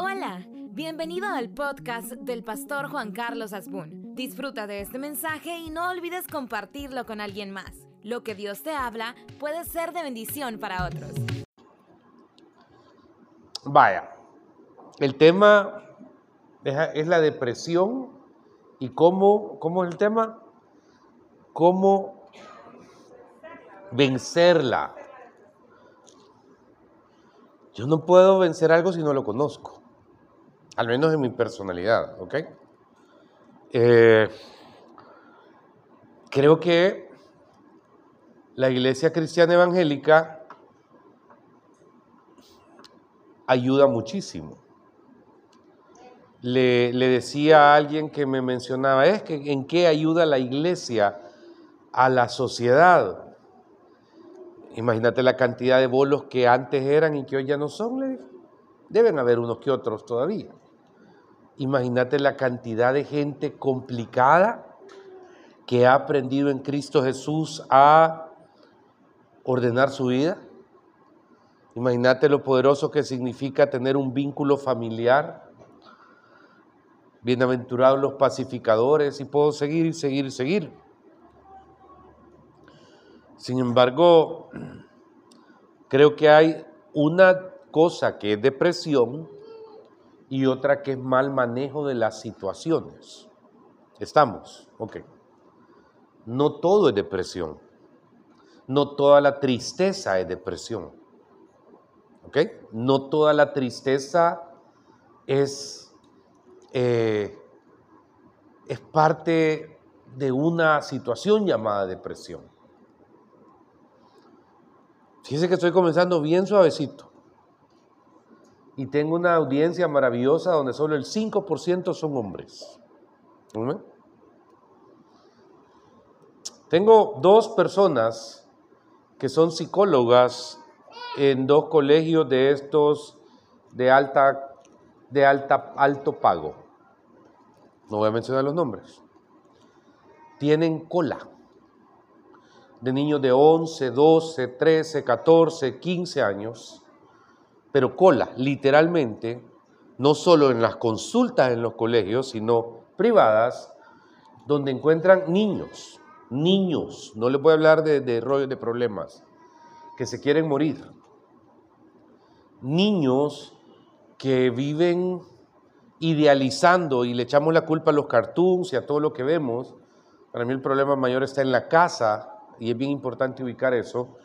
Hola, bienvenido al podcast del pastor Juan Carlos Asbun. Disfruta de este mensaje y no olvides compartirlo con alguien más. Lo que Dios te habla puede ser de bendición para otros. Vaya, el tema es la depresión y cómo, cómo es el tema, cómo vencerla. Yo no puedo vencer algo si no lo conozco, al menos en mi personalidad, ¿ok? Eh, creo que la iglesia cristiana evangélica ayuda muchísimo. Le, le, decía a alguien que me mencionaba, es que en qué ayuda la iglesia a la sociedad. Imagínate la cantidad de bolos que antes eran y que hoy ya no son, Deben haber unos que otros todavía. Imagínate la cantidad de gente complicada que ha aprendido en Cristo Jesús a ordenar su vida. Imagínate lo poderoso que significa tener un vínculo familiar. Bienaventurados los pacificadores y puedo seguir y seguir y seguir. Sin embargo, creo que hay una cosa que es depresión y otra que es mal manejo de las situaciones. ¿Estamos? Ok. No todo es depresión. No toda la tristeza es depresión. ¿Ok? No toda la tristeza es, eh, es parte de una situación llamada depresión. Fíjense que estoy comenzando bien suavecito. Y tengo una audiencia maravillosa donde solo el 5% son hombres. Tengo dos personas que son psicólogas en dos colegios de estos de alta alto pago. No voy a mencionar los nombres. Tienen cola de niños de 11, 12, 13, 14, 15 años, pero cola, literalmente, no solo en las consultas en los colegios, sino privadas, donde encuentran niños, niños, no les voy a hablar de, rollos de problemas, que se quieren morir. Niños que viven idealizando y le echamos la culpa a los cartoons y a todo lo que vemos. Para mí el problema mayor está en la casa, y es bien importante ubicar eso.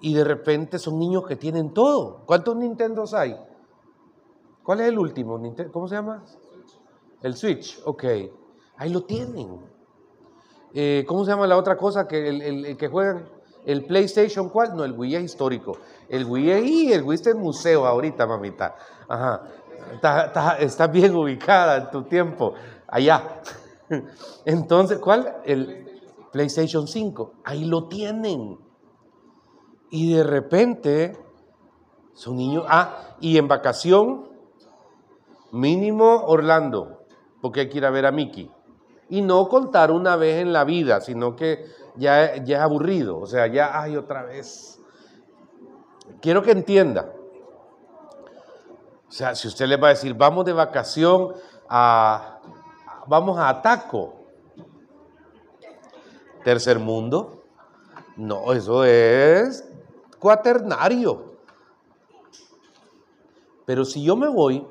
Y de repente son niños que tienen todo. ¿Cuántos Nintendos hay? ¿Cuál es el último? ¿Cómo se llama? El Switch, ok. Ahí lo tienen. Eh, ¿Cómo se llama la otra cosa que el, que juegan? ¿El PlayStation cuál? No, el Wii es histórico. El Wii es, el Wii está en museo ahorita, mamita. Ajá. Está, está bien ubicada en tu tiempo. Allá. Entonces, ¿cuál? El, PlayStation 5. Ahí lo tienen. Y de repente son niños. Ah, y en vacación, mínimo Orlando, porque hay que ir a ver a Mickey. Y no contar una vez en la vida, sino que ya, ya es aburrido. O sea, ya hay otra vez. Quiero que entienda. O sea, si usted le va a decir, vamos de vacación a. Vamos a Ataco tercer mundo. No, eso es cuaternario. Pero si yo me voy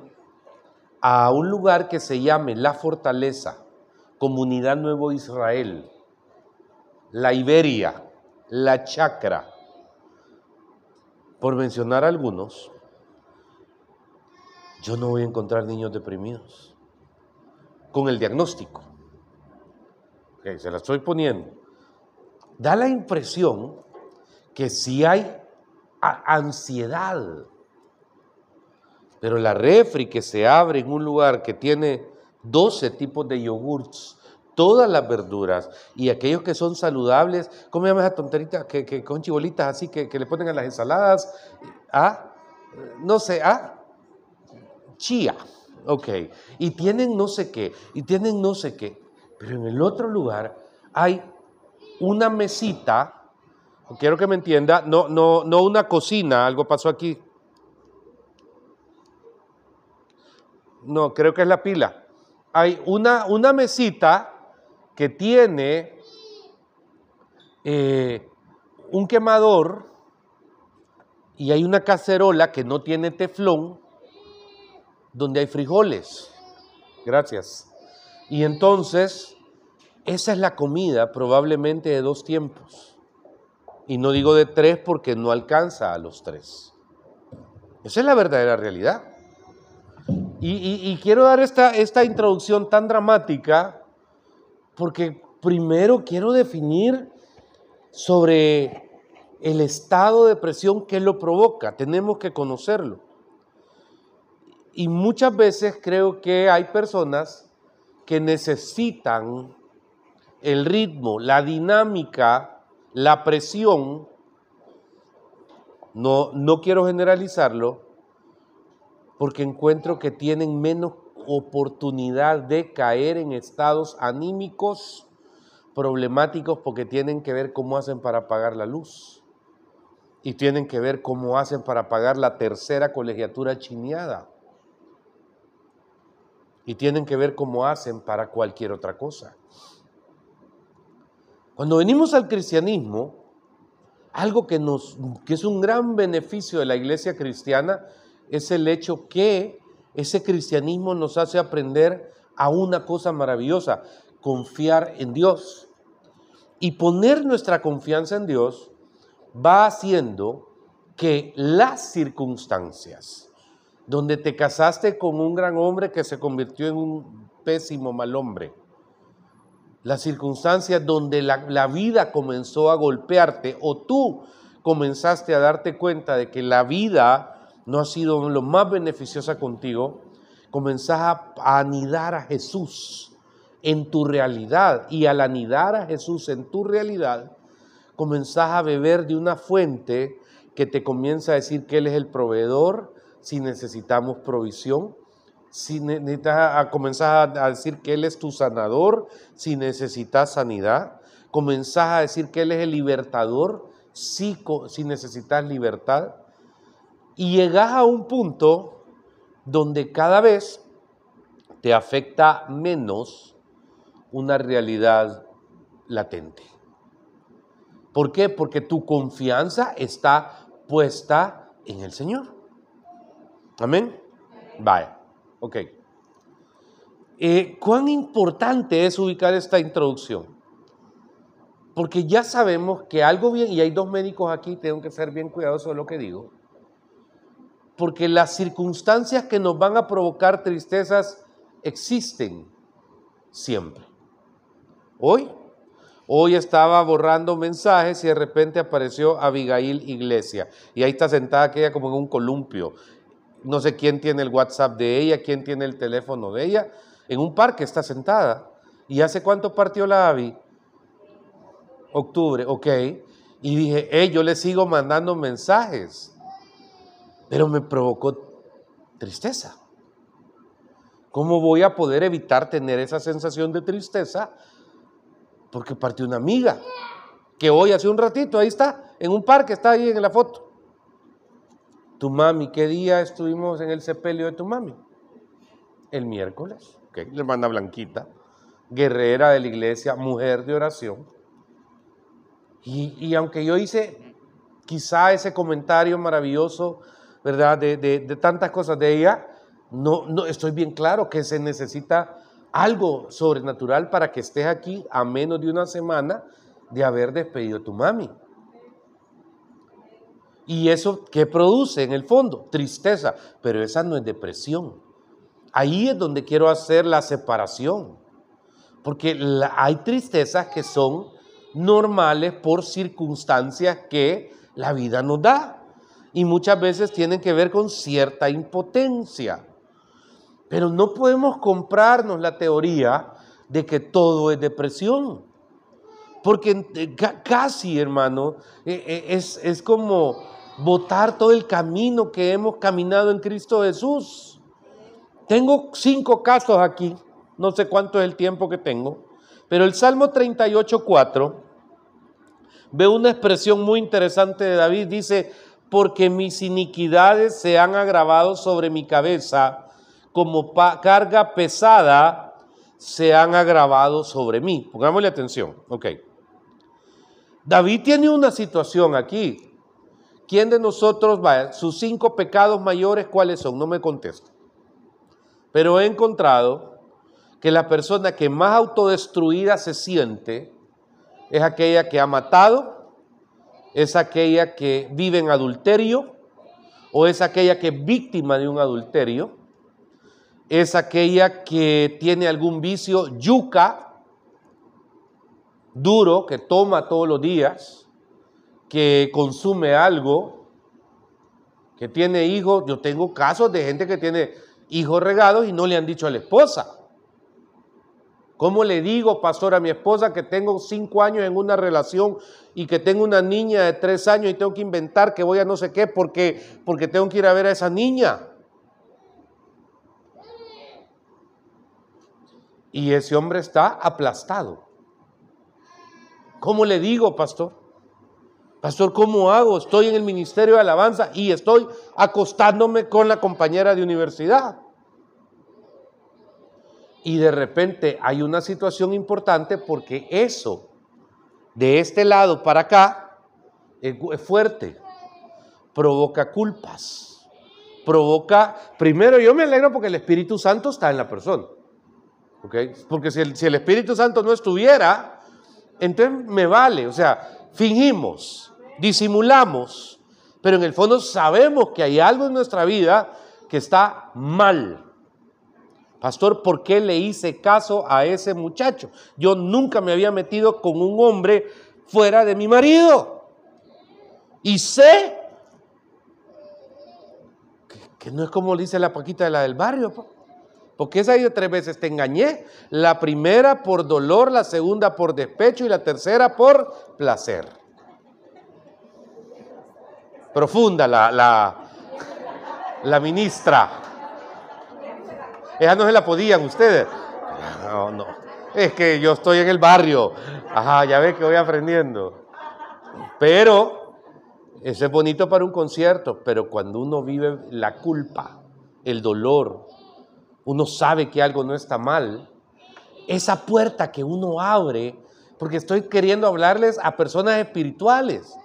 a un lugar que se llame La Fortaleza, Comunidad Nuevo Israel, la Iberia, la Chacra, por mencionar algunos, yo no voy a encontrar niños deprimidos con el diagnóstico. se la estoy poniendo da la impresión que sí hay ansiedad. Pero la refri que se abre en un lugar que tiene 12 tipos de yogurts, todas las verduras y aquellos que son saludables, ¿cómo se llama esa tonterita? Que, con chibolitas así que, que, le ponen a las ensaladas. ¿Ah? No sé, ¿ah? Chía. Ok. Y tienen no sé qué, y tienen no sé qué. Pero en el otro lugar hay una mesita, quiero que me entienda, no, no, no una cocina, algo pasó aquí. No, creo que es la pila. Hay una, una mesita que tiene eh, un quemador y hay una cacerola que no tiene teflón donde hay frijoles. Gracias. Y entonces, esa es la comida probablemente de dos tiempos. Y no digo de tres porque no alcanza a los tres. Esa es la verdadera realidad. Y, quiero dar esta, esta introducción tan dramática porque primero quiero definir sobre el estado de presión que lo provoca. Tenemos que conocerlo. Y muchas veces creo que hay personas que necesitan el ritmo, la dinámica, la presión. No, no quiero generalizarlo, porque encuentro que tienen menos oportunidad de caer en estados anímicos problemáticos porque tienen que ver cómo hacen para pagar la luz y tienen que ver cómo hacen para pagar la tercera colegiatura chineada y tienen que ver cómo hacen para cualquier otra cosa. Cuando venimos al cristianismo, algo que, nos, es un gran beneficio de la iglesia cristiana es el hecho que ese cristianismo nos hace aprender a una cosa maravillosa, confiar en Dios. Y poner nuestra confianza en Dios va haciendo que las circunstancias donde te casaste con un gran hombre que se convirtió en un pésimo mal hombre, las circunstancias donde la, vida comenzó a golpearte o tú comenzaste a darte cuenta de que la vida no ha sido lo más beneficiosa contigo, comenzás a anidar a Jesús en tu realidad. Y al anidar a Jesús en tu realidad, comenzás a beber de una fuente que te comienza a decir que Él es el proveedor si necesitamos provisión, si necesitas a comenzar a decir que Él es tu sanador si necesitas sanidad, comenzás a decir que Él es el libertador si, si necesitas libertad, y llegas a un punto donde cada vez te afecta menos una realidad latente. ¿Por qué? Porque tu confianza está puesta en el Señor. Amén. Vaya, ok. Eh, ¿Cuán importante es ubicar esta introducción? Porque ya sabemos que algo bien, y hay dos médicos aquí, tengo que ser bien cuidadoso de lo que digo porque las circunstancias que nos van a provocar tristezas existen siempre. Hoy, hoy estaba borrando mensajes y de repente apareció Abigail Iglesia y ahí está sentada aquella como en un columpio. No sé quién tiene el WhatsApp de ella, quién tiene el teléfono de ella. En un parque está sentada. ¿Y hace cuánto partió la Abby? Octubre, ok. Y dije, hey, yo le sigo mandando mensajes pero me provocó tristeza. ¿Cómo voy a poder evitar tener esa sensación de tristeza? Porque partió una amiga que hoy hace un ratito, ahí está, en un parque, está ahí en la foto. Tu mami, ¿qué día estuvimos en el sepelio de tu mami? El miércoles, okay. la hermana Blanquita, guerrera de la iglesia, mujer de oración. Y, y aunque yo hice quizá ese comentario maravilloso ¿verdad? De, tantas cosas de ella, no, no estoy bien claro que se necesita algo sobrenatural para que estés aquí a menos de una semana de haber despedido a tu mami. ¿Y eso qué produce en el fondo? Tristeza, pero esa no es depresión. Ahí es donde quiero hacer la separación, porque hay tristezas que son normales por circunstancias que la vida nos da y muchas veces tienen que ver con cierta impotencia. Pero no podemos comprarnos la teoría de que todo es depresión. Porque eh, casi, hermano, eh, eh, es, es como botar todo el camino que hemos caminado en Cristo Jesús. Tengo cinco casos aquí, no sé cuánto es el tiempo que tengo, pero el Salmo 38, 4 ve una expresión muy interesante de David, dice, porque mis iniquidades se han agravado sobre mi cabeza como carga pesada se han agravado sobre mí. Pongámosle atención. Ok. David tiene una situación aquí. ¿Quién de nosotros, va? sus cinco pecados mayores, cuáles son? No me contesta. Pero he encontrado que la persona que más autodestruida se siente es aquella que ha matado, es aquella que vive en adulterio o es aquella que es víctima de un adulterio, es aquella que tiene algún vicio yuca, duro, que toma todos los días, que consume algo, que tiene hijos. Yo tengo casos de gente que tiene hijos regados y no le han dicho a la esposa. ¿Cómo le digo, pastor, a mi esposa que tengo cinco años en una relación y que tengo una niña de tres años y tengo que inventar que voy a no sé qué porque, porque tengo que ir a ver a esa niña? Y ese hombre está aplastado. ¿Cómo le digo, pastor? Pastor, ¿cómo hago? Estoy en el ministerio de alabanza y estoy acostándome con la compañera de universidad. Y de repente hay una situación importante porque eso, de este lado para acá, es fuerte. Provoca culpas. Provoca, primero yo me alegro porque el Espíritu Santo está en la persona. Porque si el, si el Espíritu Santo no estuviera, entonces me vale. O sea, fingimos, disimulamos, pero en el fondo sabemos que hay algo en nuestra vida que está mal. Pastor, ¿por qué le hice caso a ese muchacho? Yo nunca me había metido con un hombre fuera de mi marido. Y sé que, no es como dice la Paquita de la del barrio. Porque esa de tres veces te engañé. La primera por dolor, la segunda por despecho y la tercera por placer. Profunda la, la, la ministra. Esa no se la podían ustedes. No, no. Es que yo estoy en el barrio. Ajá, ya ve que voy aprendiendo. Pero, eso es bonito para un concierto, pero cuando uno vive la culpa, el dolor, uno sabe que algo no está mal, esa puerta que uno abre, porque estoy queriendo hablarles a personas espirituales.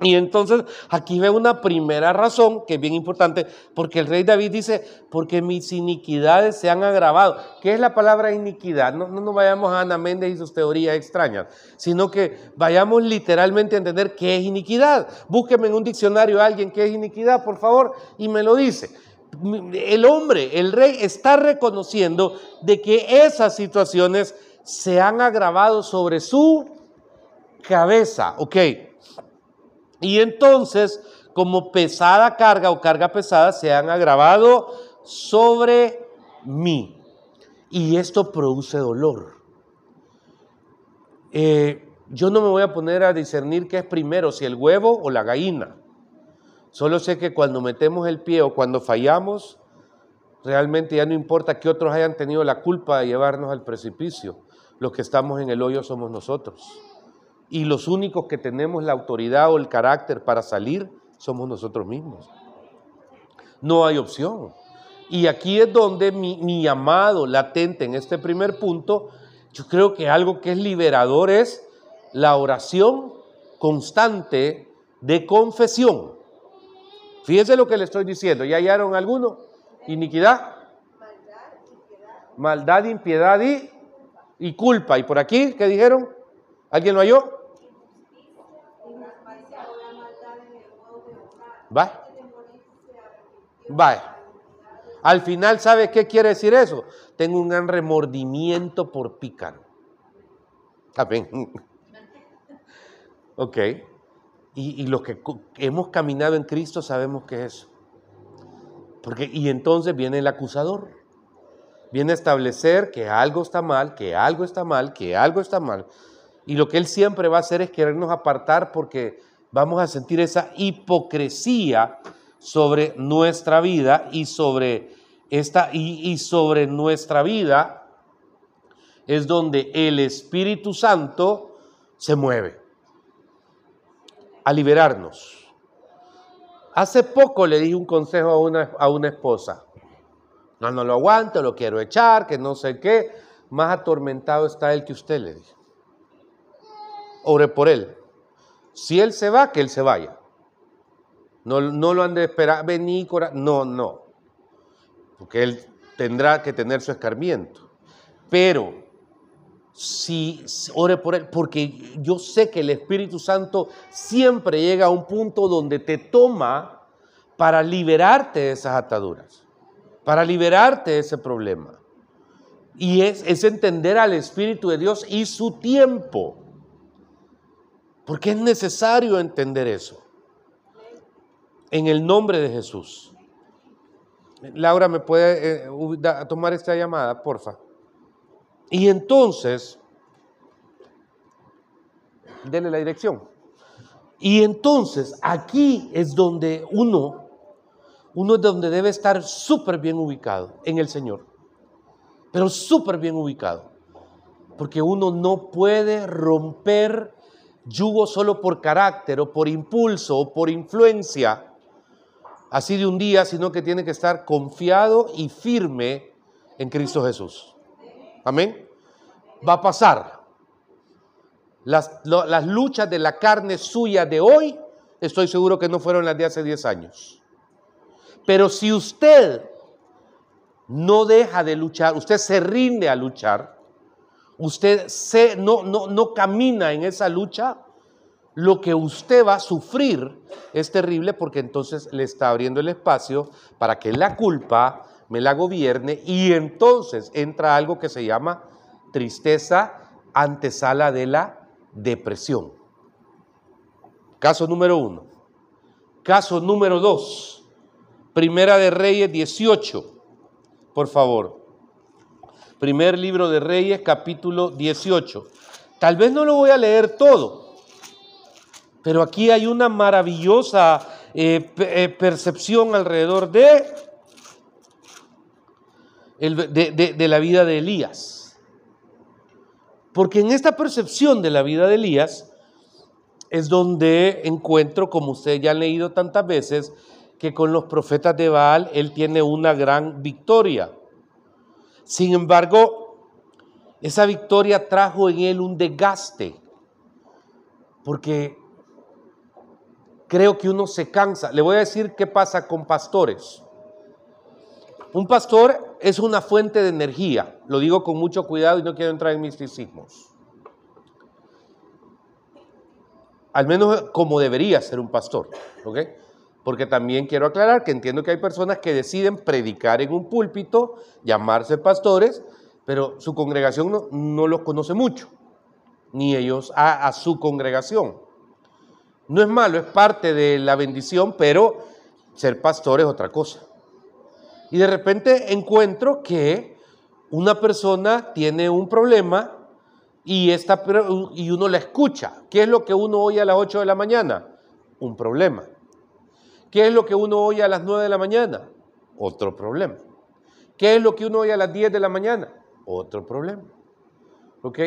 Y entonces aquí veo una primera razón que es bien importante, porque el rey David dice, porque mis iniquidades se han agravado. ¿Qué es la palabra iniquidad? No, no nos vayamos a Ana Méndez y sus teorías extrañas, sino que vayamos literalmente a entender qué es iniquidad. Búsqueme en un diccionario a alguien qué es iniquidad, por favor, y me lo dice el hombre, el rey, está reconociendo de que esas situaciones se han agravado sobre su cabeza, ¿ok? Y entonces, como pesada carga o carga pesada, se han agravado sobre mí. Y esto produce dolor. Eh, yo no me voy a poner a discernir qué es primero, si el huevo o la gallina. Solo sé que cuando metemos el pie o cuando fallamos, realmente ya no importa que otros hayan tenido la culpa de llevarnos al precipicio. Los que estamos en el hoyo somos nosotros. Y los únicos que tenemos la autoridad o el carácter para salir somos nosotros mismos. No hay opción. Y aquí es donde mi, mi llamado latente en este primer punto, yo creo que algo que es liberador es la oración constante de confesión. Fíjense lo que le estoy diciendo. ¿Ya hallaron alguno? Iniquidad. Maldad, impiedad y, y culpa. ¿Y por aquí qué dijeron? ¿Alguien lo halló? Va. Va. Al final, ¿sabe qué quiere decir eso? Tengo un gran remordimiento por pícaro. Amén. Ok. Y, los que hemos caminado en Cristo sabemos que es eso. Porque, y entonces viene el acusador. Viene a establecer que algo está mal, que algo está mal, que algo está mal. Y lo que él siempre va a hacer es querernos apartar porque vamos a sentir esa hipocresía sobre nuestra vida y sobre esta y, y sobre nuestra vida es donde el Espíritu Santo se mueve a liberarnos. Hace poco le di un consejo a una, a una esposa No, no lo aguanto, lo quiero echar, que no sé qué. Más atormentado está él que usted le dijo. Ore por él. Si él se va, que él se vaya. No, no lo han de esperar, vení, no, no. Porque él tendrá que tener su escarmiento. Pero si ore por él, porque yo sé que el Espíritu Santo siempre llega a un punto donde te toma para liberarte de esas ataduras, para liberarte de ese problema. Y es, entender al Espíritu de Dios y su tiempo. Porque es necesario entender eso. En el nombre de Jesús. Laura, ¿me puede eh, tomar esta llamada, porfa? Y entonces, denle la dirección. Y entonces aquí es donde uno, uno es donde debe estar súper bien ubicado en el Señor. Pero súper bien ubicado. Porque uno no puede romper yugo solo por carácter o por impulso o por influencia, así de un día, sino que tiene que estar confiado y firme en Cristo Jesús. Amén. Va a pasar. Las, las, luchas de la carne suya de hoy, estoy seguro que no fueron las de hace 10 años. Pero si usted no deja de luchar, usted se rinde a luchar, usted se, no, no, no camina en esa lucha, lo que usted va a sufrir es terrible porque entonces le está abriendo el espacio para que la culpa, me la gobierne y entonces entra algo que se llama tristeza antesala de la depresión. Caso número uno. Caso número dos. Primera de Reyes 18. Por favor. Primer libro de Reyes, capítulo 18. Tal vez no lo voy a leer todo, pero aquí hay una maravillosa eh, eh, percepción alrededor de de, la vida de Elías. Porque en esta percepción de la vida de Elías es donde encuentro, como ustedes ya han leído tantas veces, que con los profetas de Baal él tiene una gran victoria. Sin embargo, esa victoria trajo en él un desgaste, porque creo que uno se cansa. Le voy a decir qué pasa con pastores. Un pastor es una fuente de energía. Lo digo con mucho cuidado y no quiero entrar en misticismos. Al menos como debería ser un pastor. ¿ok? Porque también quiero aclarar que entiendo que hay personas que deciden predicar en un púlpito, llamarse pastores, pero su congregación no, los conoce mucho, ni ellos a su congregación. No es malo, es parte de la bendición, pero ser pastor es otra cosa. Y de repente encuentro que una persona tiene un problema y, esta, y uno la escucha. ¿Qué es lo que uno oye a las 8 de la mañana? Un problema. ¿Qué es lo que uno oye a las 9 de la mañana? Otro problema. ¿Qué es lo que uno oye a las 10 de la mañana? Otro problema. ¿Ok?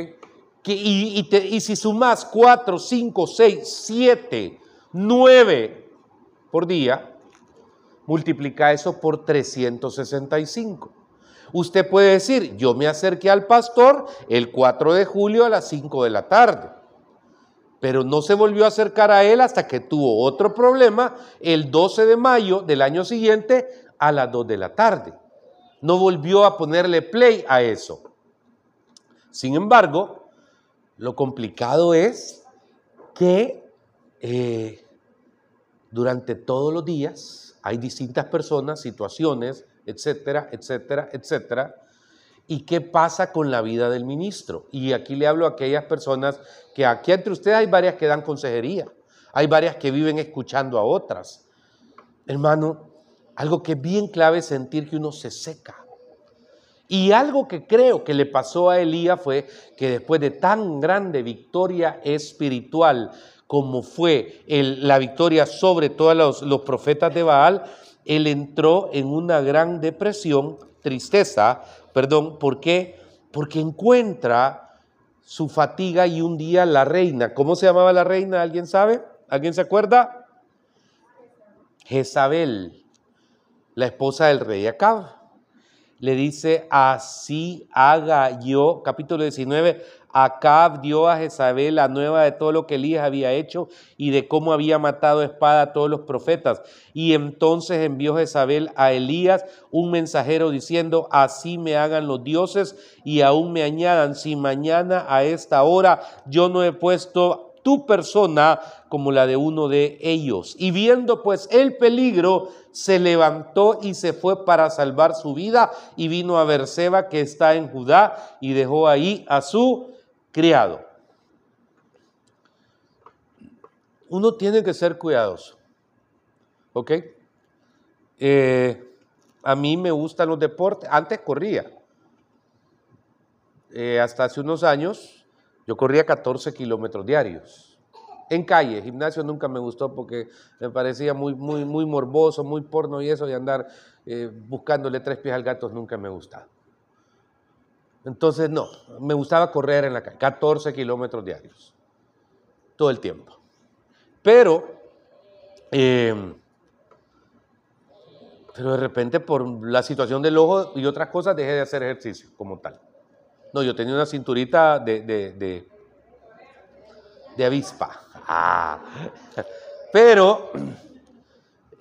y, y si sumas 4, 5, 6, 7, 9 por día, multiplica eso por 365. Usted puede decir, yo me acerqué al pastor el 4 de julio a las 5 de la tarde, pero no se volvió a acercar a él hasta que tuvo otro problema el 12 de mayo del año siguiente a las 2 de la tarde. No volvió a ponerle play a eso. Sin embargo, lo complicado es que eh, durante todos los días hay distintas personas, situaciones, etcétera, etcétera, etcétera. ¿Y qué pasa con la vida del ministro? Y aquí le hablo a aquellas personas que aquí entre ustedes hay varias que dan consejería, hay varias que viven escuchando a otras. Hermano, algo que es bien clave es sentir que uno se seca. Y algo que creo que le pasó a Elías fue que después de tan grande victoria espiritual como fue la victoria sobre todos los, profetas de Baal, él entró en una gran depresión, tristeza, perdón, ¿por qué? Porque encuentra su fatiga y un día la reina, ¿cómo se llamaba la reina? ¿Alguien sabe? ¿Alguien se acuerda? Jezabel, la esposa del rey Acab. le dice, así haga yo, capítulo 19, Acab dio a Jezabel la nueva de todo lo que Elías había hecho y de cómo había matado espada a todos los profetas. Y entonces envió Jezabel a Elías un mensajero diciendo, así me hagan los dioses y aún me añadan, si mañana a esta hora yo no he puesto tu persona como la de uno de ellos. Y viendo pues el peligro, se levantó y se fue para salvar su vida y vino a Berseba que está en Judá y dejó ahí a su criado. Uno tiene que ser cuidadoso. ¿Ok? Eh, a mí me gustan los deportes. Antes corría. Eh, hasta hace unos años yo corría 14 kilómetros diarios. En calle, gimnasio nunca me gustó porque me parecía muy, muy, muy morboso, muy porno y eso de andar eh, buscándole tres pies al gato nunca me gustaba. Entonces, no, me gustaba correr en la calle, 14 kilómetros diarios, todo el tiempo. Pero, em, pero de repente por la situación del ojo y otras cosas dejé de hacer ejercicio como tal. No, yo tenía una cinturita de, de, de, avispa. Ah. Pero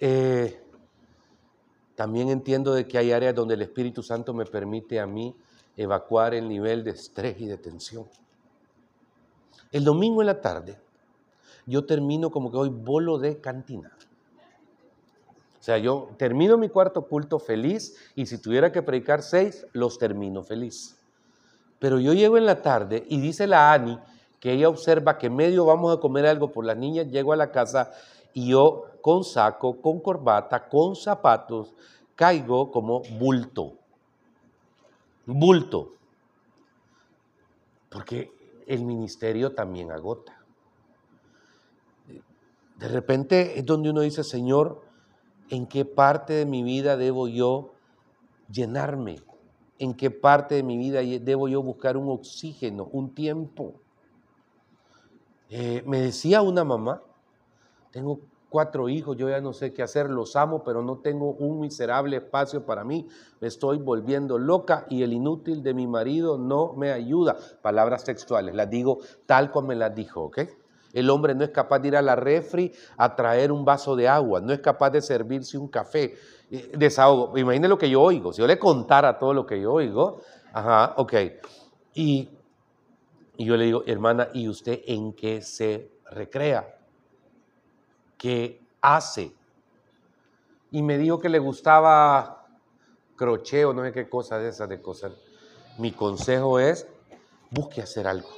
eh, también entiendo de que hay áreas donde el Espíritu Santo me permite a mí evacuar el nivel de estrés y de tensión. El domingo en la tarde, yo termino como que hoy bolo de cantina. O sea, yo termino mi cuarto culto feliz y si tuviera que predicar seis, los termino feliz. Pero yo llego en la tarde y dice la Ani que ella observa que medio vamos a comer algo por las niñas, llego a la casa y yo con saco, con corbata, con zapatos, caigo como bulto bulto. Porque el ministerio también agota. De repente es donde uno dice, Señor, ¿en qué parte de mi vida debo yo llenarme? ¿En qué parte de mi vida debo yo buscar un oxígeno, un tiempo? Eh, me decía una mamá, tengo cuatro hijos, yo ya no sé qué hacer, los amo, pero no tengo un miserable espacio para mí, me estoy volviendo loca y el inútil de mi marido no me ayuda. Palabras textuales, las digo tal como me las dijo, ¿ok? El hombre no es capaz de ir a la refri a traer un vaso de agua, no es capaz de servirse un café. Eh, desahogo, imagine lo que yo oigo, si yo le contara todo lo que yo oigo, ajá, ok. Y, y yo le digo, hermana, ¿y usted en qué se recrea? Que hace. Y me dijo que le gustaba crochet o no sé qué cosa de esas de cosas. Mi consejo es, busque hacer algo.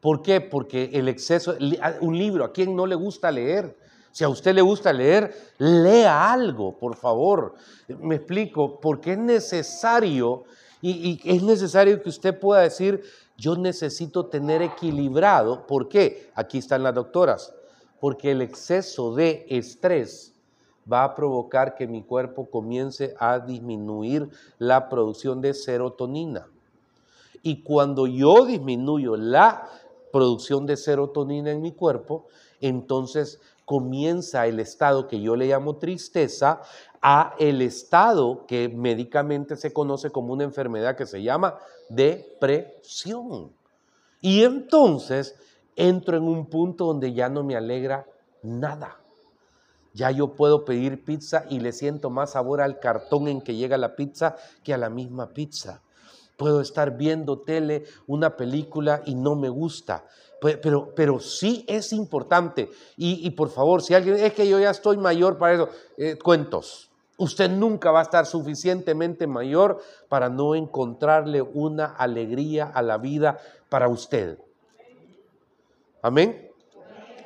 ¿Por qué? Porque el exceso, un libro, ¿a quién no le gusta leer? Si a usted le gusta leer, lea algo, por favor. Me explico, porque es necesario y, y, es necesario que usted pueda decir, yo necesito tener equilibrado. ¿Por qué? Aquí están las doctoras porque el exceso de estrés va a provocar que mi cuerpo comience a disminuir la producción de serotonina. Y cuando yo disminuyo la producción de serotonina en mi cuerpo, entonces comienza el estado que yo le llamo tristeza a el estado que médicamente se conoce como una enfermedad que se llama depresión. Y entonces entro en un punto donde ya no me alegra nada. Ya yo puedo pedir pizza y le siento más sabor al cartón en que llega la pizza que a la misma pizza. Puedo estar viendo tele, una película y no me gusta. Pero, pero sí es importante. Y, por favor, si alguien es que yo ya estoy mayor para eso, eh, cuentos. Usted nunca va a estar suficientemente mayor para no encontrarle una alegría a la vida para usted. Amén.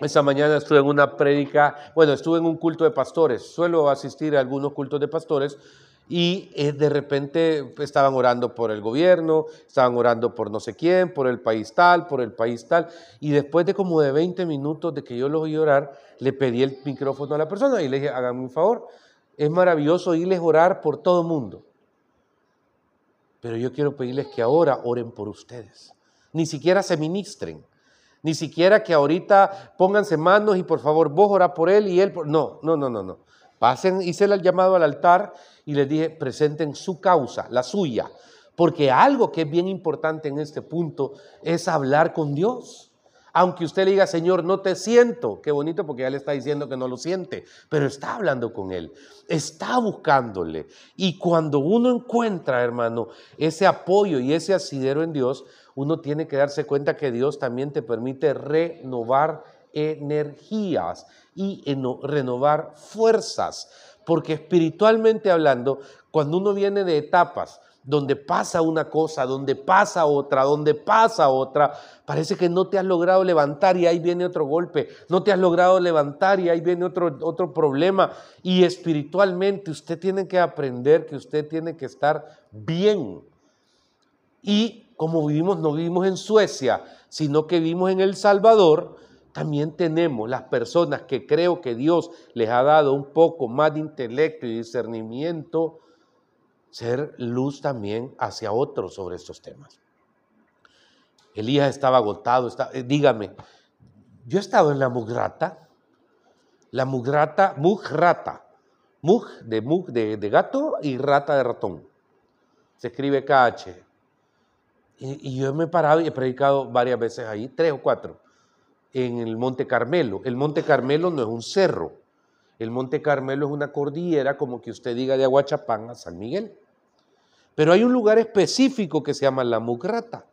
Esta mañana estuve en una prédica, bueno, estuve en un culto de pastores. Suelo asistir a algunos cultos de pastores y eh, de repente estaban orando por el gobierno, estaban orando por no sé quién, por el país tal, por el país tal. Y después de como de 20 minutos de que yo los oí orar, le pedí el micrófono a la persona y le dije, háganme un favor. Es maravilloso oírles orar por todo el mundo. Pero yo quiero pedirles que ahora oren por ustedes. Ni siquiera se ministren ni siquiera que ahorita pónganse manos y por favor vos orá por él y él por... No, no, no, no, no. Pasen, hice el llamado al altar y les dije, presenten su causa, la suya. Porque algo que es bien importante en este punto es hablar con Dios. Aunque usted le diga, Señor, no te siento, qué bonito porque ya le está diciendo que no lo siente, pero está hablando con Él, está buscándole. Y cuando uno encuentra, hermano, ese apoyo y ese asidero en Dios, uno tiene que darse cuenta que Dios también te permite renovar energías y renovar fuerzas. Porque espiritualmente hablando, cuando uno viene de etapas, donde pasa una cosa, donde pasa otra, donde pasa otra, parece que no te has logrado levantar y ahí viene otro golpe, no te has logrado levantar y ahí viene otro, otro problema. Y espiritualmente usted tiene que aprender que usted tiene que estar bien. Y como vivimos, no vivimos en Suecia, sino que vivimos en El Salvador, también tenemos las personas que creo que Dios les ha dado un poco más de intelecto y discernimiento, ser luz también hacia otros sobre estos temas. Elías estaba agotado, eh, dígame, yo he estado en la mugrata, la mugrata, mugrata, mug de, mug de, gato y rata de ratón. Se escribe KH. Y, yo me he parado y he predicado varias veces ahí, tres o cuatro, en el Monte Carmelo. El Monte Carmelo no es un cerro, el Monte Carmelo es una cordillera como que usted diga de Aguachapán a San Miguel. Pero hay un lugar específico que se llama la Mugrata,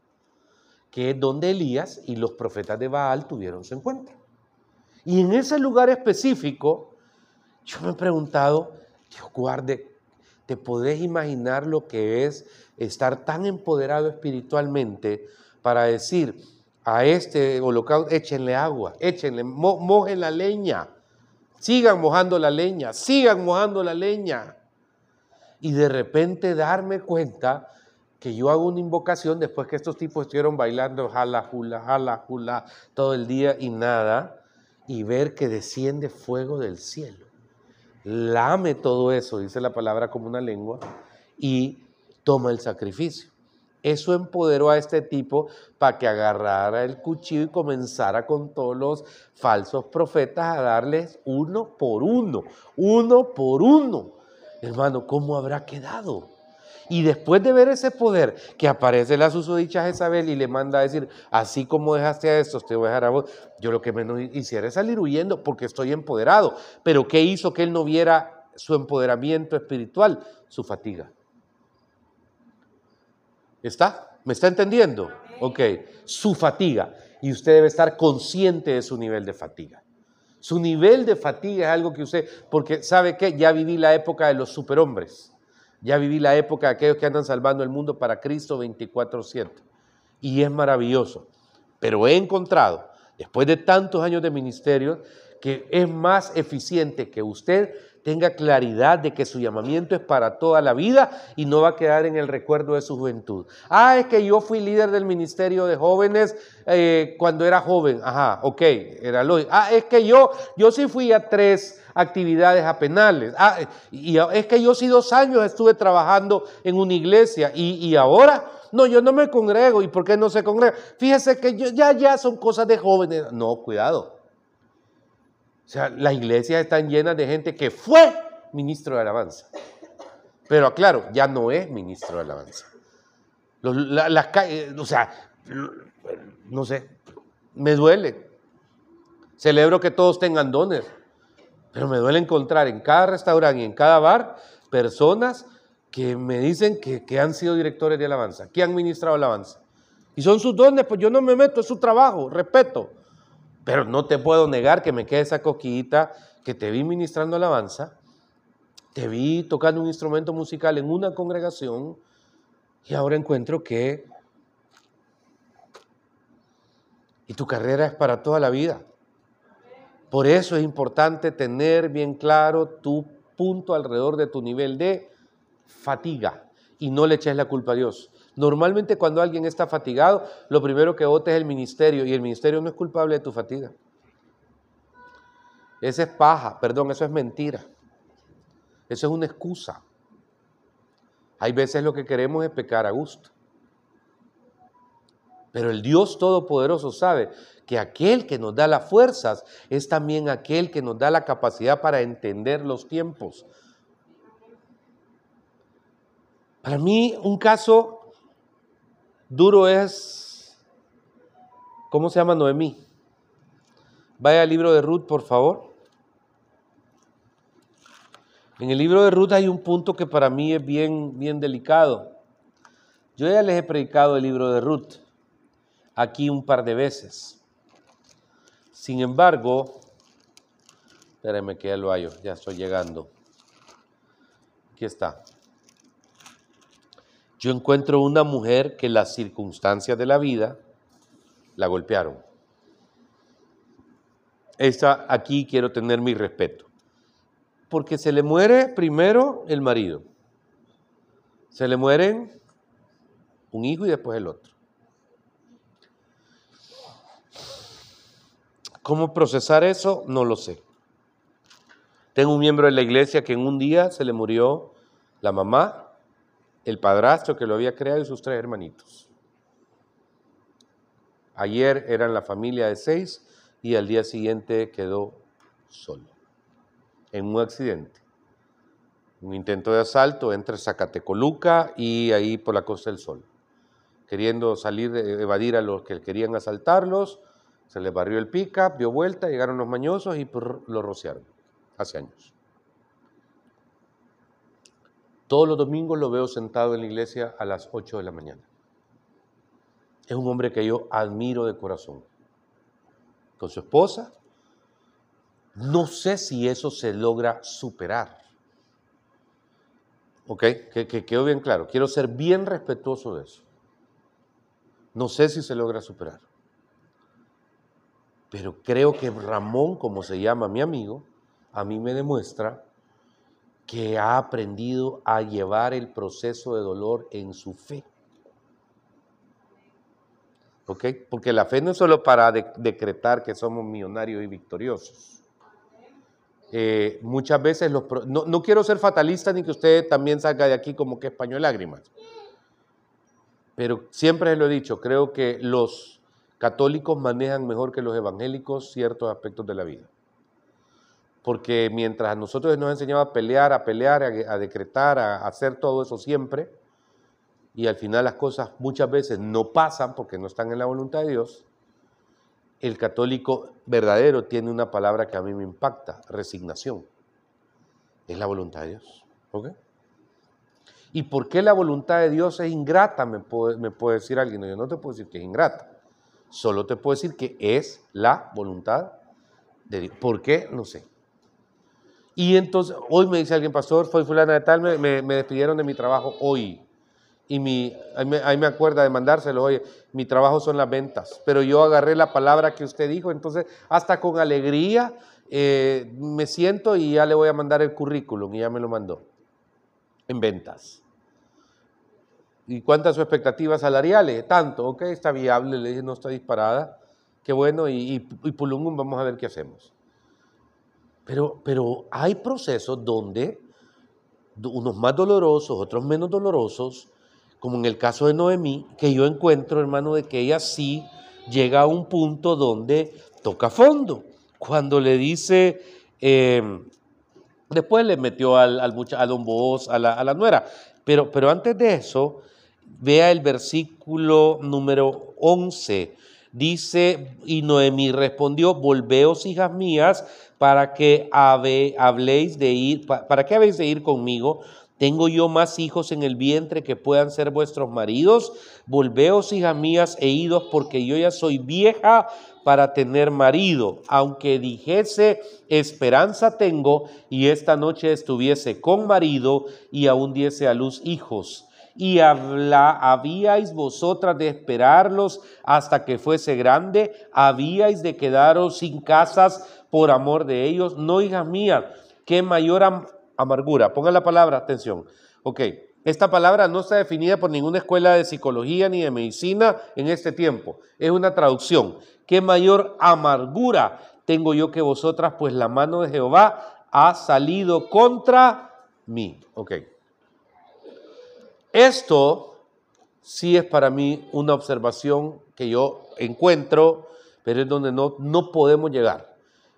que es donde Elías y los profetas de Baal tuvieron su encuentro. Y en ese lugar específico, yo me he preguntado, Dios guarde, ¿te podés imaginar lo que es estar tan empoderado espiritualmente para decir a este holocausto, échenle agua, échenle, mojen la leña, sigan mojando la leña, sigan mojando la leña. Y de repente darme cuenta que yo hago una invocación después que estos tipos estuvieron bailando jala, jula, jala, jula todo el día y nada, y ver que desciende fuego del cielo. Lame todo eso, dice la palabra como una lengua, y toma el sacrificio. Eso empoderó a este tipo para que agarrara el cuchillo y comenzara con todos los falsos profetas a darles uno por uno, uno por uno. Hermano, ¿cómo habrá quedado? Y después de ver ese poder que aparece la susodicha Jezabel y le manda a decir, así como dejaste a estos, te voy a dejar a vos, yo lo que menos hiciera es salir huyendo porque estoy empoderado. Pero ¿qué hizo que él no viera su empoderamiento espiritual? Su fatiga. ¿Está? ¿Me está entendiendo? Ok, su fatiga. Y usted debe estar consciente de su nivel de fatiga. Su nivel de fatiga es algo que usted, porque sabe que ya viví la época de los superhombres. Ya viví la época de aquellos que andan salvando el mundo para Cristo 24/7. Y es maravilloso. Pero he encontrado, después de tantos años de ministerio, que es más eficiente que usted tenga claridad de que su llamamiento es para toda la vida y no va a quedar en el recuerdo de su juventud. Ah, es que yo fui líder del ministerio de jóvenes eh, cuando era joven. Ajá, ok, era lo. Ah, es que yo, yo sí fui a tres actividades a penales. Ah, y es que yo sí dos años estuve trabajando en una iglesia y, y ahora, no, yo no me congrego. ¿Y por qué no se congrega? Fíjese que yo, ya, ya son cosas de jóvenes. No, cuidado. O sea, las iglesias están llenas de gente que fue ministro de alabanza. Pero aclaro, ya no es ministro de alabanza. las, o sea, no sé, me duele. Celebro que todos tengan dones, pero me duele encontrar en cada restaurante y en cada bar personas que me dicen que, que han sido directores de alabanza, que han ministrado alabanza. Y son sus dones, pues yo no me meto, es su trabajo, respeto. Pero no te puedo negar que me quede esa coquillita que te vi ministrando alabanza, te vi tocando un instrumento musical en una congregación y ahora encuentro que... Y tu carrera es para toda la vida. Por eso es importante tener bien claro tu punto alrededor de tu nivel de fatiga y no le eches la culpa a Dios. Normalmente cuando alguien está fatigado, lo primero que vote es el ministerio y el ministerio no es culpable de tu fatiga. Esa es paja, perdón, eso es mentira. Eso es una excusa. Hay veces lo que queremos es pecar a gusto. Pero el Dios Todopoderoso sabe que aquel que nos da las fuerzas es también aquel que nos da la capacidad para entender los tiempos. Para mí un caso duro es, ¿cómo se llama Noemí? Vaya al libro de Ruth, por favor. En el libro de Ruth hay un punto que para mí es bien, bien delicado. Yo ya les he predicado el libro de Ruth aquí un par de veces. Sin embargo, espérenme que ya lo hallo, ya estoy llegando. Aquí está. Yo encuentro una mujer que las circunstancias de la vida la golpearon. Esta aquí quiero tener mi respeto. Porque se le muere primero el marido. Se le mueren un hijo y después el otro. ¿Cómo procesar eso? No lo sé. Tengo un miembro de la iglesia que en un día se le murió la mamá, el padrastro que lo había creado y sus tres hermanitos. Ayer eran la familia de seis y al día siguiente quedó solo en un accidente. Un intento de asalto entre Zacatecoluca y ahí por la Costa del Sol. Queriendo salir, evadir a los que querían asaltarlos, se les barrió el pick-up, dio vuelta, llegaron los mañosos y lo rociaron. Hace años. Todos los domingos lo veo sentado en la iglesia a las 8 de la mañana. Es un hombre que yo admiro de corazón. Con su esposa, no sé si eso se logra superar. ¿Ok? Que, que quedó bien claro. Quiero ser bien respetuoso de eso. No sé si se logra superar. Pero creo que Ramón, como se llama mi amigo, a mí me demuestra que ha aprendido a llevar el proceso de dolor en su fe. ¿Ok? Porque la fe no es solo para decretar que somos millonarios y victoriosos. Eh, muchas veces los... No, no, quiero ser fatalista ni que usted también salga de aquí como que español lágrimas. Pero siempre lo he dicho, creo que los católicos manejan mejor que los evangélicos ciertos aspectos de la vida. Porque mientras a nosotros nos enseñaba a pelear, a pelear, a, decretar, a, hacer todo eso siempre, y al final las cosas muchas veces no pasan porque no están en la voluntad de Dios, el católico verdadero tiene una palabra que a mí me impacta, resignación. Es la voluntad de Dios. ¿Ok? ¿Y por qué la voluntad de Dios es ingrata? Me puede, me puede decir alguien. yo no te puedo decir que es ingrata. Solo te puedo decir que es la voluntad de Dios. ¿Por qué? No sé. Y entonces, hoy me dice alguien, pastor, fue fulana de tal, me, despidieron de mi trabajo hoy. Y mi, ahí, me, acuerda de mandárselo, oye, mi trabajo son las ventas, pero yo agarré la palabra que usted dijo, entonces hasta con alegría eh, me siento y ya le voy a mandar el currículum y ya me lo mandó en ventas. ¿Y cuántas expectativas salariales? Tanto, ok, está viable, le dije, no está disparada. Qué bueno, y, y, Pulungum, vamos a ver qué hacemos. Pero, pero hay procesos donde, unos más dolorosos, otros menos dolorosos, como en el caso de Noemí, que yo encuentro, hermano, de que ella sí llega a un punto donde toca fondo. Cuando le dice, em, después le metió al, al a don Boaz, a la, a la nuera, pero, pero antes de eso, Vea el versículo número 11. Dice, y Noemí respondió, volveos, hijas mías, para que habléis de ir, habéis de ir conmigo. ¿Tengo yo más hijos en el vientre que puedan ser vuestros maridos? Volveos, hijas mías, e idos, porque yo ya soy vieja para tener marido. Aunque dijese, esperanza tengo, y esta noche estuviese con marido, y aún diese a luz hijos y habla, habíais vosotras de esperarlos hasta que fuese grande, habíais de quedaros sin casas por amor de ellos. No, hija mía, qué mayor amargura. Pongan la palabra, atención. Ok, esta palabra no está definida por ninguna escuela de psicología ni de medicina en este tiempo. Es una traducción. Qué mayor amargura tengo yo que vosotras, pues la mano de Jehová ha salido contra mí. Ok. Esto sí es para mí una observación que yo encuentro, pero es donde no, no podemos llegar.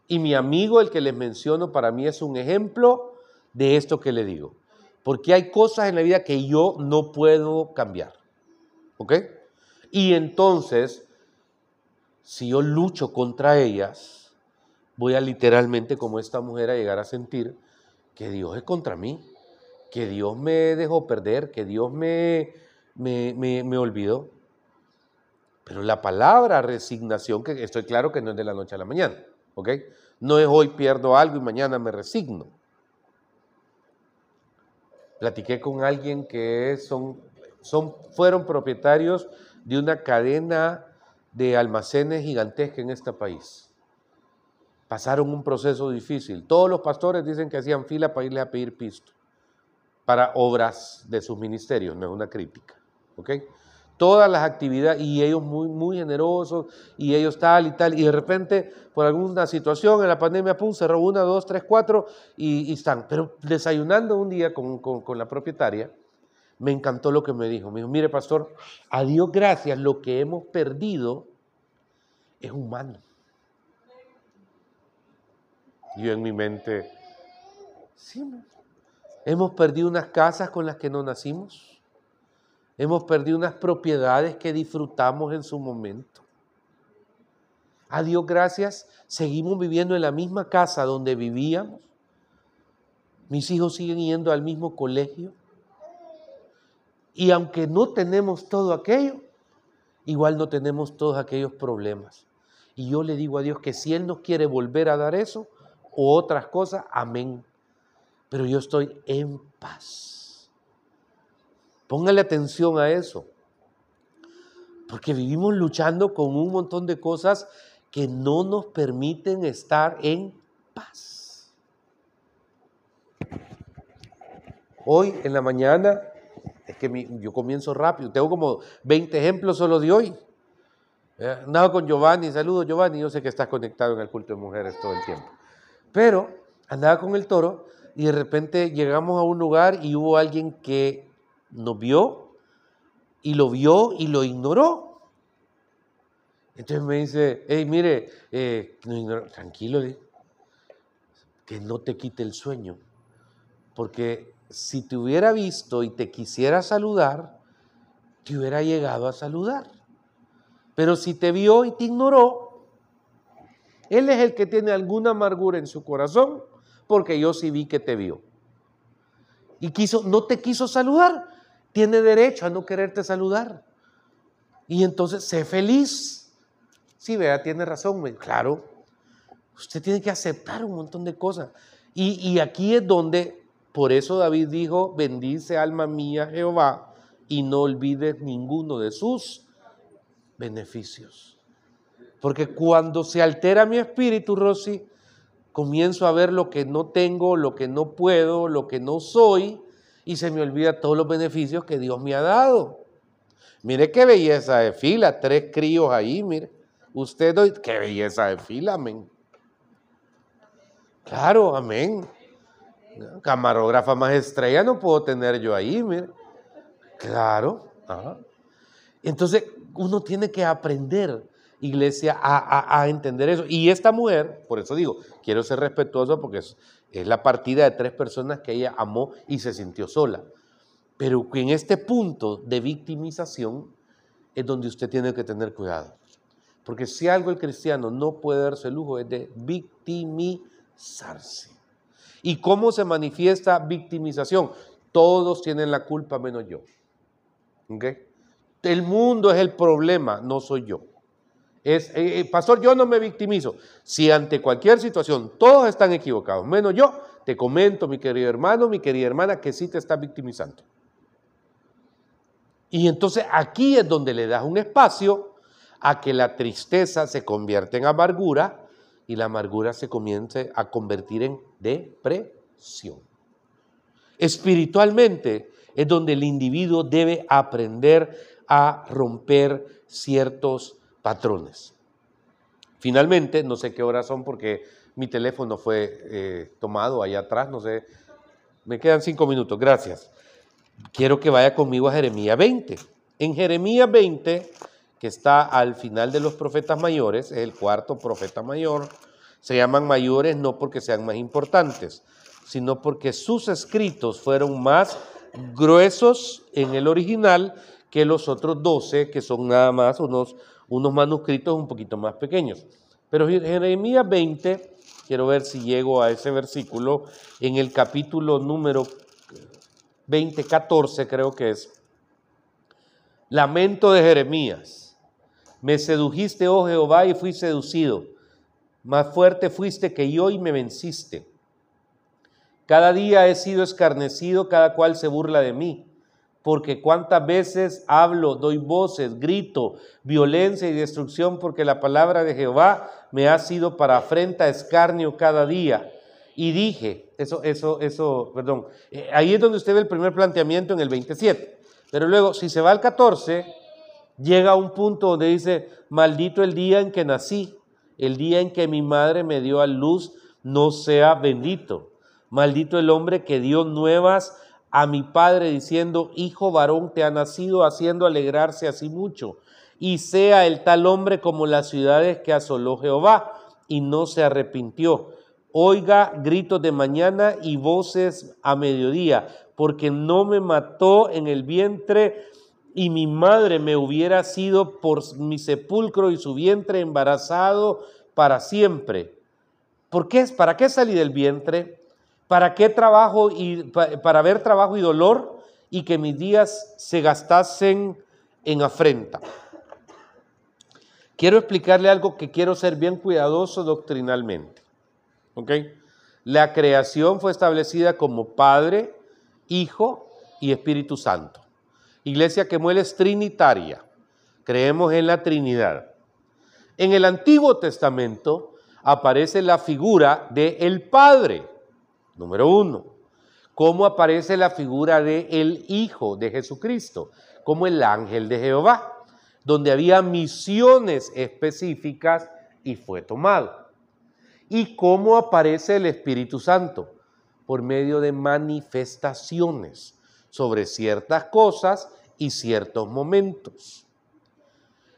Y mi amigo, el que les menciono, para mí es un ejemplo de esto que le digo. Porque hay cosas en la vida que yo no puedo cambiar. ¿Ok? Y entonces, si yo lucho contra ellas, voy a literalmente, como esta mujer, a llegar a sentir que Dios es contra mí, que Dios me dejó perder, que Dios me, me, me, olvidó. Pero la palabra resignación, que estoy claro que no es de la noche a la mañana, ¿ok? No es hoy pierdo algo y mañana me resigno. Platiqué con alguien que son, son, fueron propietarios de una cadena de almacenes gigantesca en este país. Pasaron un proceso difícil. Todos los pastores dicen que hacían fila para irle a pedir pisto para obras de sus ministerios, no es una crítica. ¿ok? Todas las actividades, y ellos muy, muy generosos, y ellos tal y tal, y de repente, por alguna situación en la pandemia, pum, cerró una, dos, tres, cuatro, y, están. Pero desayunando un día con, con la propietaria, me encantó lo que me dijo. Me dijo, mire pastor, a Dios gracias, lo que hemos perdido es humano. Yo en mi mente, sí, hemos perdido unas casas con las que no nacimos. Hemos perdido unas propiedades que disfrutamos en su momento. A Dios gracias, seguimos viviendo en la misma casa donde vivíamos. Mis hijos siguen yendo al mismo colegio. Y aunque no tenemos todo aquello, igual no tenemos todos aquellos problemas. Y yo le digo a Dios que si Él nos quiere volver a dar eso o otras cosas, amén. Pero yo estoy en paz. Póngale atención a eso. Porque vivimos luchando con un montón de cosas que no nos permiten estar en paz. Hoy en la mañana es que yo comienzo rápido. Tengo como 20 ejemplos solo de hoy. Eh, andaba con Giovanni, saludo Giovanni, yo sé que estás conectado en el culto de mujeres todo el tiempo. Pero andaba con el toro y de repente llegamos a un lugar y hubo alguien que nos vio y lo vio y lo ignoró. Entonces me dice, hey, mire, eh, tranquilo, que no te quite el sueño, porque si te hubiera visto y te quisiera saludar, te hubiera llegado a saludar. Pero si te vio y te ignoró, él es el que tiene alguna amargura en su corazón, porque yo sí vi que te vio. Y quiso, no te quiso saludar, tiene derecho a no quererte saludar. Y entonces, sé feliz. Sí, vea, tiene razón. Claro, usted tiene que aceptar un montón de cosas. Y, y aquí es donde por eso David dijo, bendice alma mía Jehová y no olvides ninguno de sus beneficios. Porque cuando se altera mi espíritu, Rosy, comienzo a ver lo que no tengo, lo que no puedo, lo que no soy, y se me olvida todos los beneficios que Dios me ha dado. Mire qué belleza de fila, tres críos ahí, mire. Usted, qué belleza de fila, amén. Claro, amén. Camarógrafa más estrella no puedo tener yo ahí, mire. Claro. Entonces, uno tiene que aprender, iglesia, a, entender eso. Y esta mujer, por eso digo, quiero ser respetuoso porque es, la partida de tres personas que ella amó y se sintió sola. Pero en este punto de victimización es donde usted tiene que tener cuidado. Porque si algo el cristiano no puede darse el lujo es de victimizarse. ¿Y cómo se manifiesta victimización? Todos tienen la culpa menos yo. El mundo es el problema, no soy yo. Es, eh, eh, pastor, yo no me victimizo. Si ante cualquier situación todos están equivocados, menos yo, te comento, mi querido hermano, mi querida hermana, que sí te estás victimizando. Y entonces aquí es donde le das un espacio a que la tristeza se convierta en amargura y la amargura se comience a convertir en depresión. Espiritualmente es donde el individuo debe aprender a romper ciertos patrones. Finalmente, no sé qué horas son porque mi teléfono fue eh, tomado allá atrás, no sé, me quedan cinco minutos, gracias. Quiero que vaya conmigo a Jeremías 20. En Jeremías 20 que está al final de los profetas mayores, es el cuarto profeta mayor. Se llaman mayores no porque sean más importantes, sino porque sus escritos fueron más gruesos en el original que los otros doce, que son nada más unos, unos manuscritos un poquito más pequeños. Pero Jeremías 20, quiero ver si llego a ese versículo, en el capítulo número 20, 14 creo que es, lamento de Jeremías. Me sedujiste, oh Jehová, y fui seducido. Más fuerte fuiste que yo y me venciste. Cada día he sido escarnecido, cada cual se burla de mí porque cuántas veces hablo, doy voces, grito, violencia y destrucción, porque la palabra de Jehová me ha sido para afrenta, escarnio cada día. Y dije, eso, eso, eso, perdón, eh, ahí es donde usted ve el primer planteamiento en el 27. Pero luego, si se va al 14, llega a un punto donde dice, maldito el día en que nací, el día en que mi madre me dio a luz, no sea bendito. Maldito el hombre que dio nuevas a mi padre diciendo, hijo varón te ha nacido, haciendo alegrarse así mucho. Y sea el tal hombre como las ciudades que asoló Jehová, y no se arrepintió. Oiga gritos de mañana y voces a mediodía, porque no me mató en el vientre y mi madre me hubiera sido por mi sepulcro y su vientre embarazado para siempre. ¿Por qué? ¿Para qué salí del vientre? ¿Para qué trabajo y para ver trabajo y dolor y que mis días se gastasen en afrenta? Quiero explicarle algo que quiero ser bien cuidadoso doctrinalmente. ¿Ok? La creación fue establecida como Padre, Hijo y Espíritu Santo. Iglesia que muere es trinitaria. Creemos en la Trinidad. En el Antiguo Testamento aparece la figura de el Padre Número uno, cómo aparece la figura de el Hijo de Jesucristo, como el ángel de Jehová, donde había misiones específicas y fue tomado. Y cómo aparece el Espíritu Santo, por medio de manifestaciones sobre ciertas cosas y ciertos momentos.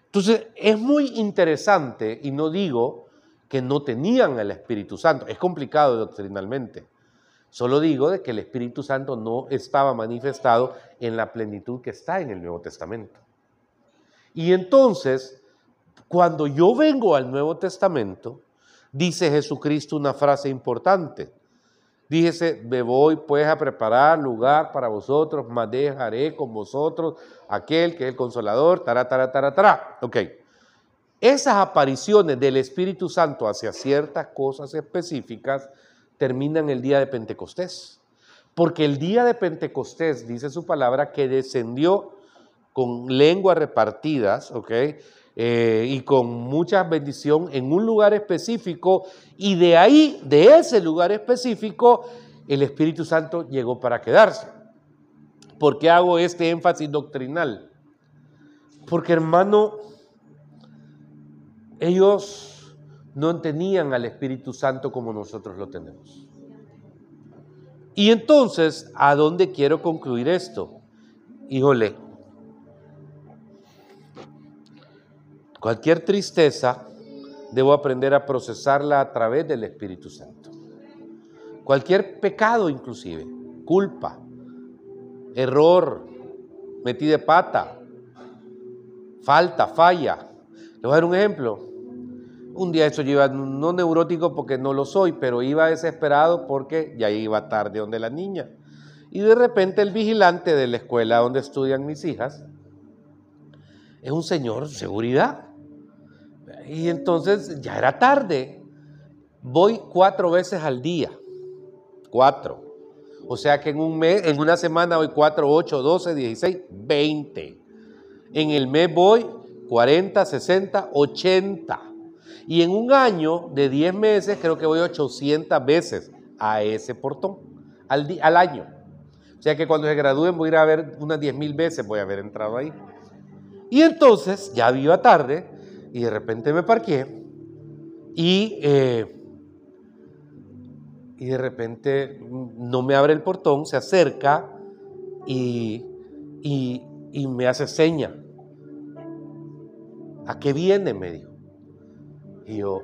Entonces, es muy interesante, y no digo que no tenían el Espíritu Santo, es complicado doctrinalmente, Solo digo de que el Espíritu Santo no estaba manifestado en la plenitud que está en el Nuevo Testamento. Y entonces, cuando yo vengo al Nuevo Testamento, dice Jesucristo una frase importante. Díjese, me voy pues a preparar lugar para vosotros, mas dejaré con vosotros aquel que es el consolador, tará, tará, tará, tará. Ok. Esas apariciones del Espíritu Santo hacia ciertas cosas específicas terminan el día de Pentecostés. Porque el día de Pentecostés, dice su palabra, que descendió con lenguas repartidas, ¿ok? Eh, y con mucha bendición en un lugar específico, y de ahí, de ese lugar específico, el Espíritu Santo llegó para quedarse. ¿Por qué hago este énfasis doctrinal? Porque hermano, ellos no tenían al Espíritu Santo como nosotros lo tenemos. Y entonces, ¿a dónde quiero concluir esto? Híjole, cualquier tristeza debo aprender a procesarla a través del Espíritu Santo. Cualquier pecado inclusive, culpa, error, metí de pata, falta, falla. Le voy a dar un ejemplo. Un día eso yo iba, no neurótico porque no lo soy, pero iba desesperado porque ya iba tarde donde la niña. Y de repente el vigilante de la escuela donde estudian mis hijas es un señor seguridad. Y entonces ya era tarde. Voy cuatro veces al día. Cuatro. O sea que en un mes, en una semana voy cuatro, ocho, doce, dieciséis, veinte. En el mes voy 40, 60, 80. Y en un año de 10 meses creo que voy 800 veces a ese portón, al, al año. O sea que cuando se gradúen voy a ir a ver unas 10 mil veces, voy a haber entrado ahí. Y entonces ya viva tarde y de repente me parqué y, eh, y de repente no me abre el portón, se acerca y, y, y me hace seña ¿A qué viene? Me dijo. Y yo,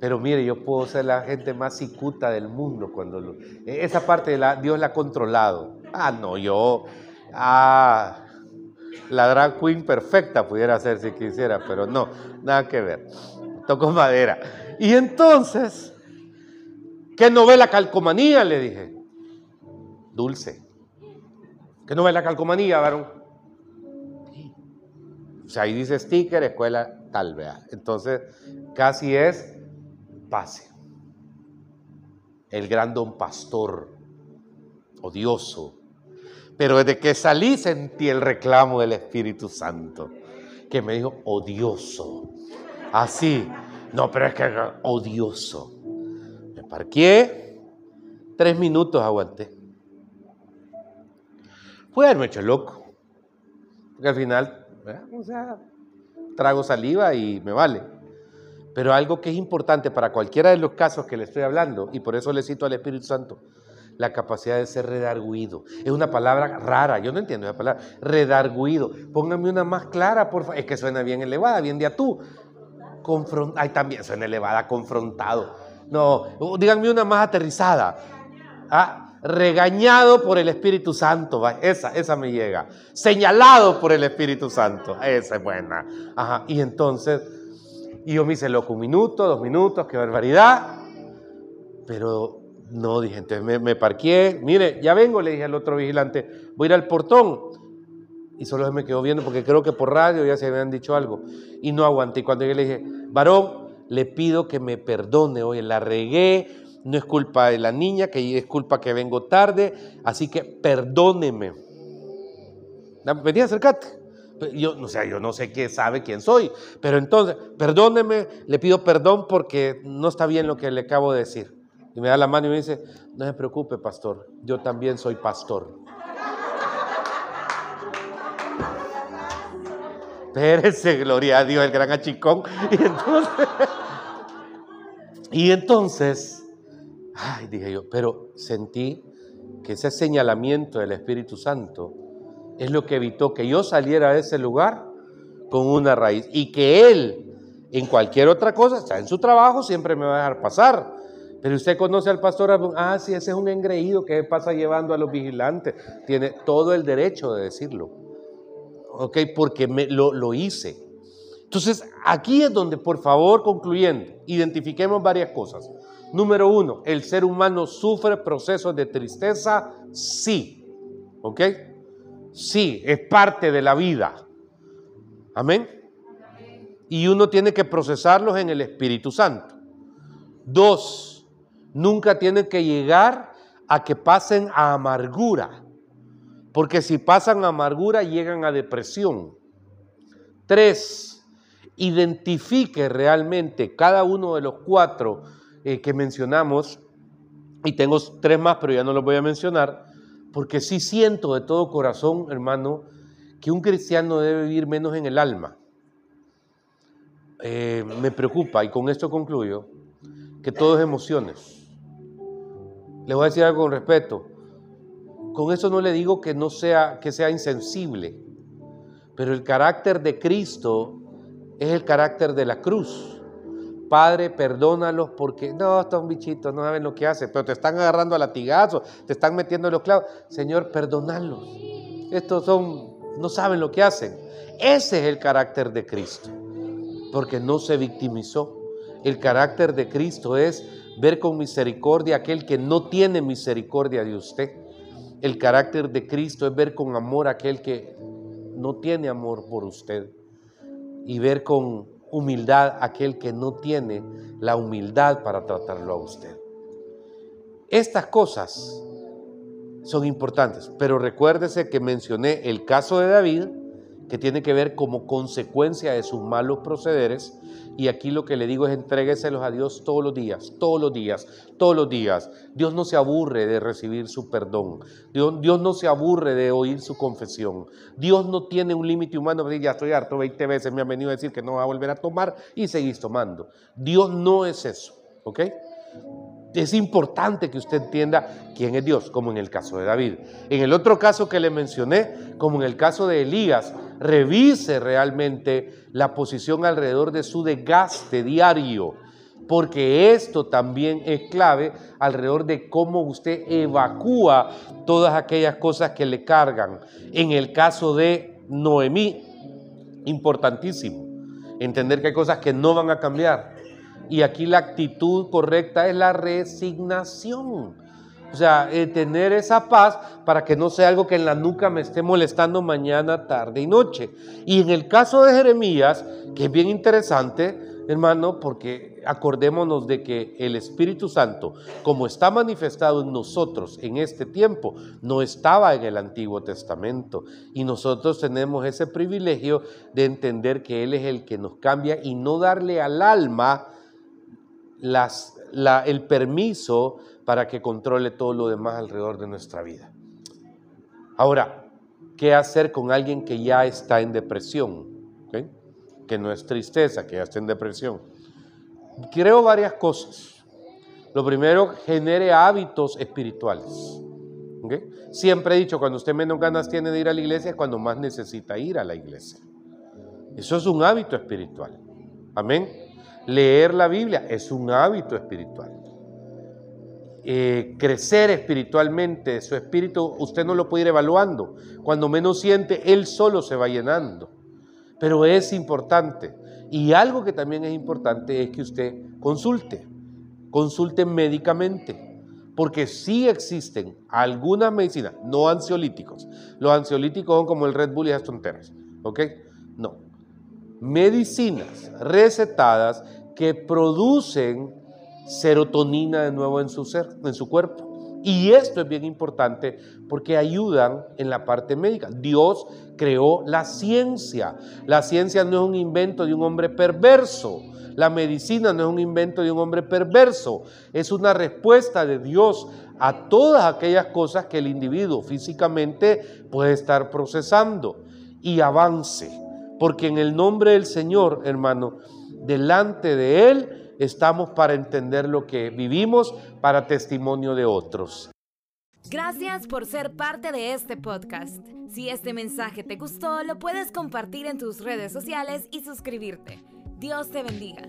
pero mire, yo puedo ser la gente más cicuta del mundo cuando esa parte de la Dios la ha controlado. Ah, no, yo ah la drag queen perfecta pudiera ser si quisiera, pero no, nada que ver. Tocó madera. Y entonces, ¿qué novela calcomanía? Le dije. Dulce. ¿Qué novela calcomanía, varón? O sea, ahí dice sticker, escuela Entonces, casi es pase. El gran don pastor, odioso. Pero desde que salí sentí el reclamo del Espíritu Santo, que me dijo, odioso. Así. No, pero es que odioso. Me parqué, tres minutos aguanté. Fue haberme hecho loco. Porque al final, o sea, trago saliva y me vale. Pero algo que es importante para cualquiera de los casos que le estoy hablando, y por eso le cito al Espíritu Santo, la capacidad de ser redarguido. Es una palabra rara, yo no entiendo esa palabra, redarguido. Pónganme una más clara, por favor. Es que suena bien elevada, bien de tú. Confront Ay, también suena elevada, confrontado. No, díganme una más aterrizada. Ah, regañado por el Espíritu Santo, esa, esa me llega. Señalado por el Espíritu Santo, esa es buena. Ajá, y entonces y yo me hice loco un minuto, dos minutos, qué barbaridad. Pero no, dije, entonces me, parqué. Mire, ya vengo, le dije al otro vigilante, voy a ir al portón. Y solo se me quedó viendo porque creo que por radio ya se habían dicho algo. Y no aguanté. Cuando yo le dije, varón, le pido que me perdone. Oye, la regué, no es culpa de la niña, que es culpa que vengo tarde. Así que perdóneme. Venía, acercate. Yo, o sea, yo no sé qué sabe quién soy, pero entonces, perdóneme, le pido perdón porque no está bien lo que le acabo de decir. Y me da la mano y me dice, no se preocupe, pastor, yo también soy pastor. Espérese, gloria a Dios, el gran achicón. Y entonces, ay, dije yo, pero sentí que ese señalamiento del Espíritu Santo es lo que evitó que yo saliera de ese lugar con una raíz y que él en cualquier otra cosa, está en su trabajo, siempre me va a dejar pasar. Pero usted conoce al pastor, ah, sí, ese es un engreído que pasa llevando a los vigilantes. Tiene todo el derecho de decirlo. ¿Ok? Porque me, lo, lo hice. Entonces, aquí es donde, por favor, concluyendo, identifiquemos varias cosas. Número uno, el ser humano sufre procesos de tristeza, sí. ¿Ok? Sí, es parte de la vida. Amén. Y uno tiene que procesarlos en el Espíritu Santo. Dos, nunca tienen que llegar a que pasen a amargura. Porque si pasan a amargura llegan a depresión. Tres, identifique realmente cada uno de los cuatro eh, que mencionamos, y tengo tres más, pero ya no los voy a mencionar, porque sí siento de todo corazón, hermano, que un cristiano debe vivir menos en el alma. Eh, me preocupa, y con esto concluyo, que todo es emociones. Le voy a decir algo con respeto. Con eso no le digo que no sea, que sea insensible, pero el carácter de Cristo es el carácter de la cruz. Padre, perdónalos porque no, estos bichitos no saben lo que hacen, pero te están agarrando a latigazos, te están metiendo en los clavos. Señor, perdónalos. Estos son, no saben lo que hacen. Ese es el carácter de Cristo, porque no se victimizó. El carácter de Cristo es ver con misericordia a aquel que no tiene misericordia de usted. El carácter de Cristo es ver con amor a aquel que no tiene amor por usted. Y ver con humildad aquel que no tiene la humildad para tratarlo a usted. Estas cosas son importantes, pero recuérdese que mencioné el caso de David, que tiene que ver como consecuencia de sus malos procederes, y aquí lo que le digo es entrégueselos a Dios todos los días, todos los días, todos los días. Dios no se aburre de recibir su perdón. Dios, Dios no se aburre de oír su confesión. Dios no tiene un límite humano ya estoy harto, 20 veces me han venido a decir que no va a volver a tomar y seguís tomando. Dios no es eso, ¿ok? Es importante que usted entienda quién es Dios, como en el caso de David. En el otro caso que le mencioné, como en el caso de Elías, revise realmente la posición alrededor de su desgaste diario, porque esto también es clave alrededor de cómo usted evacúa todas aquellas cosas que le cargan. En el caso de Noemí, importantísimo, entender que hay cosas que no van a cambiar. Y aquí la actitud correcta es la resignación. O sea, eh, tener esa paz para que no sea algo que en la nuca me esté molestando mañana, tarde y noche. Y en el caso de Jeremías, que es bien interesante, hermano, porque acordémonos de que el Espíritu Santo, como está manifestado en nosotros en este tiempo, no estaba en el Antiguo Testamento. Y nosotros tenemos ese privilegio de entender que Él es el que nos cambia y no darle al alma el permiso para que controle todo lo demás alrededor de nuestra vida. Ahora, ¿qué hacer con alguien que ya está en depresión? Que no es tristeza, que ya está en depresión. Creo varias cosas. Lo primero, genere hábitos espirituales. Siempre he dicho, cuando usted menos ganas tiene de ir a la iglesia es cuando más necesita ir a la iglesia. Eso es un hábito espiritual. Amén. Leer la Biblia es un hábito espiritual. Eh, crecer espiritualmente, su espíritu usted no lo puede ir evaluando. Cuando menos siente, él solo se va llenando. Pero es importante. Y algo que también es importante es que usted consulte, consulte médicamente. Porque sí existen algunas medicinas, no ansiolíticos. Los ansiolíticos son como el Red Bull y las tonteras. ¿Ok? No. Medicinas recetadas que producen serotonina de nuevo en su ser, en su cuerpo. Y esto es bien importante porque ayudan en la parte médica. Dios creó la ciencia. La ciencia no es un invento de un hombre perverso. La medicina no es un invento de un hombre perverso. Es una respuesta de Dios a todas aquellas cosas que el individuo físicamente puede estar procesando. Y avance. Porque en el nombre del Señor, hermano, delante de Él, estamos para entender lo que vivimos, para testimonio de otros. Gracias por ser parte de este podcast. Si este mensaje te gustó, lo puedes compartir en tus redes sociales y suscribirte. Dios te bendiga.